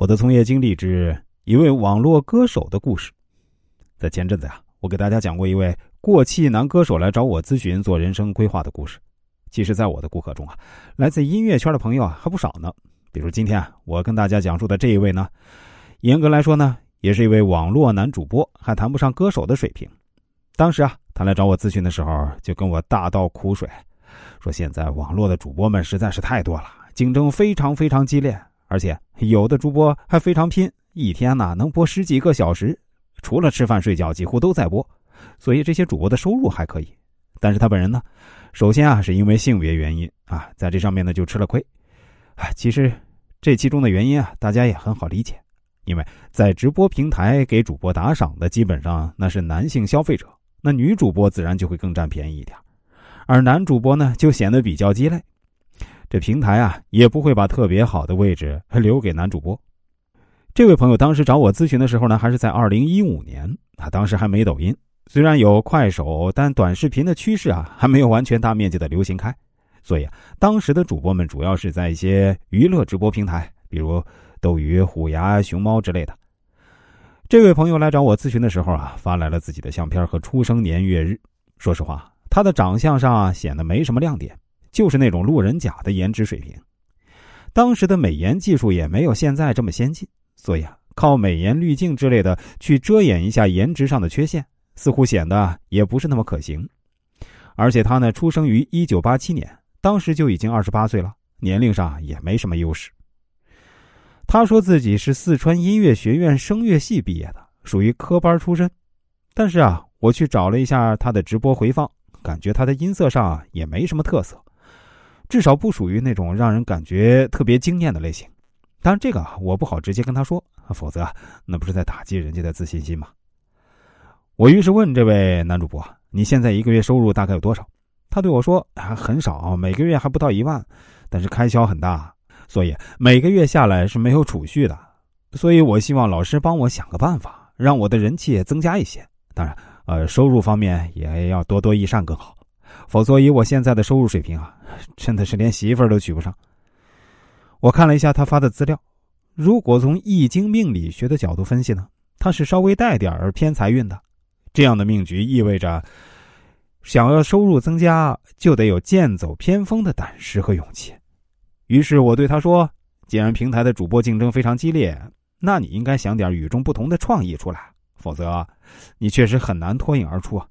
我的从业经历之一位网络歌手的故事。在前阵子啊，我给大家讲过一位过气男歌手来找我咨询做人生规划的故事。其实，在我的顾客中啊，来自音乐圈的朋友啊还不少呢。比如今天啊，我跟大家讲述的这一位呢，严格来说呢，也是一位网络男主播，还谈不上歌手的水平。当时啊，他来找我咨询的时候，就跟我大倒苦水，说现在网络的主播们实在是太多了，竞争非常非常激烈。而且有的主播还非常拼，一天呢能播十几个小时，除了吃饭睡觉，几乎都在播，所以这些主播的收入还可以。但是他本人呢，首先啊是因为性别原因啊，在这上面呢就吃了亏。其实这其中的原因啊，大家也很好理解，因为在直播平台给主播打赏的基本上那是男性消费者，那女主播自然就会更占便宜一点，而男主播呢就显得比较鸡肋。这平台啊，也不会把特别好的位置留给男主播。这位朋友当时找我咨询的时候呢，还是在二零一五年，啊当时还没抖音，虽然有快手，但短视频的趋势啊，还没有完全大面积的流行开，所以啊，当时的主播们主要是在一些娱乐直播平台，比如斗鱼、虎牙、熊猫之类的。这位朋友来找我咨询的时候啊，发来了自己的相片和出生年月日。说实话，他的长相上显得没什么亮点。就是那种路人甲的颜值水平，当时的美颜技术也没有现在这么先进，所以啊，靠美颜滤镜之类的去遮掩一下颜值上的缺陷，似乎显得也不是那么可行。而且他呢，出生于一九八七年，当时就已经二十八岁了，年龄上也没什么优势。他说自己是四川音乐学院声乐系毕业的，属于科班出身。但是啊，我去找了一下他的直播回放，感觉他的音色上也没什么特色。至少不属于那种让人感觉特别惊艳的类型，当然这个我不好直接跟他说，否则那不是在打击人家的自信心吗？我于是问这位男主播：“你现在一个月收入大概有多少？”他对我说：“还很少，每个月还不到一万，但是开销很大，所以每个月下来是没有储蓄的。所以我希望老师帮我想个办法，让我的人气也增加一些。当然，呃，收入方面也要多多益善更好。”否则，以我现在的收入水平啊，真的是连媳妇儿都娶不上。我看了一下他发的资料，如果从易经命理学的角度分析呢，他是稍微带点儿偏财运的。这样的命局意味着，想要收入增加，就得有剑走偏锋的胆识和勇气。于是我对他说：“既然平台的主播竞争非常激烈，那你应该想点与众不同的创意出来，否则，你确实很难脱颖而出啊。”